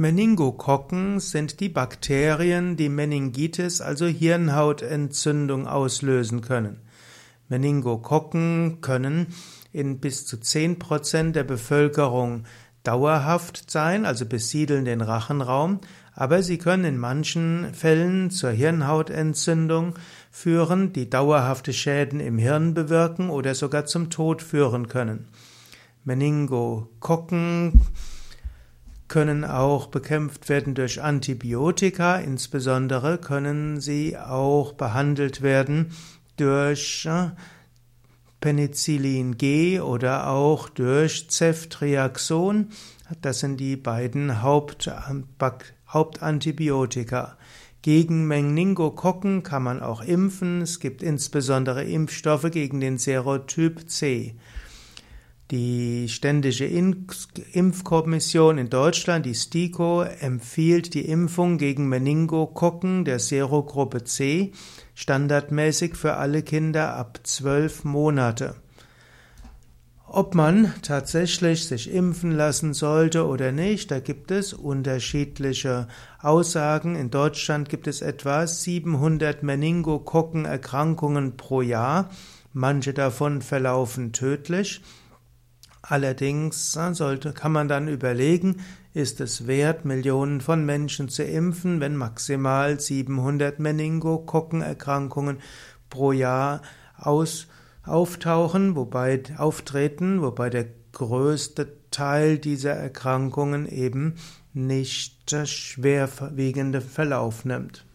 Meningokokken sind die Bakterien, die Meningitis, also Hirnhautentzündung auslösen können. Meningokokken können in bis zu 10% der Bevölkerung dauerhaft sein, also besiedeln den Rachenraum, aber sie können in manchen Fällen zur Hirnhautentzündung führen, die dauerhafte Schäden im Hirn bewirken oder sogar zum Tod führen können. Meningokokken können auch bekämpft werden durch Antibiotika, insbesondere können sie auch behandelt werden durch äh, Penicillin G oder auch durch Ceftriaxon. Das sind die beiden Haupt, Hauptantibiotika. Gegen Meningokokken kann man auch impfen. Es gibt insbesondere Impfstoffe gegen den Serotyp C. Die Ständige Impfkommission in Deutschland, die STIKO, empfiehlt die Impfung gegen Meningokokken der Serogruppe C standardmäßig für alle Kinder ab zwölf Monate. Ob man tatsächlich sich impfen lassen sollte oder nicht, da gibt es unterschiedliche Aussagen. In Deutschland gibt es etwa 700 Meningokokkenerkrankungen pro Jahr. Manche davon verlaufen tödlich. Allerdings sollte, kann man dann überlegen, ist es wert, Millionen von Menschen zu impfen, wenn maximal 700 Meningokokkenerkrankungen pro Jahr aus, auftauchen, wobei auftreten, wobei der größte Teil dieser Erkrankungen eben nicht schwerwiegende Verlauf nimmt.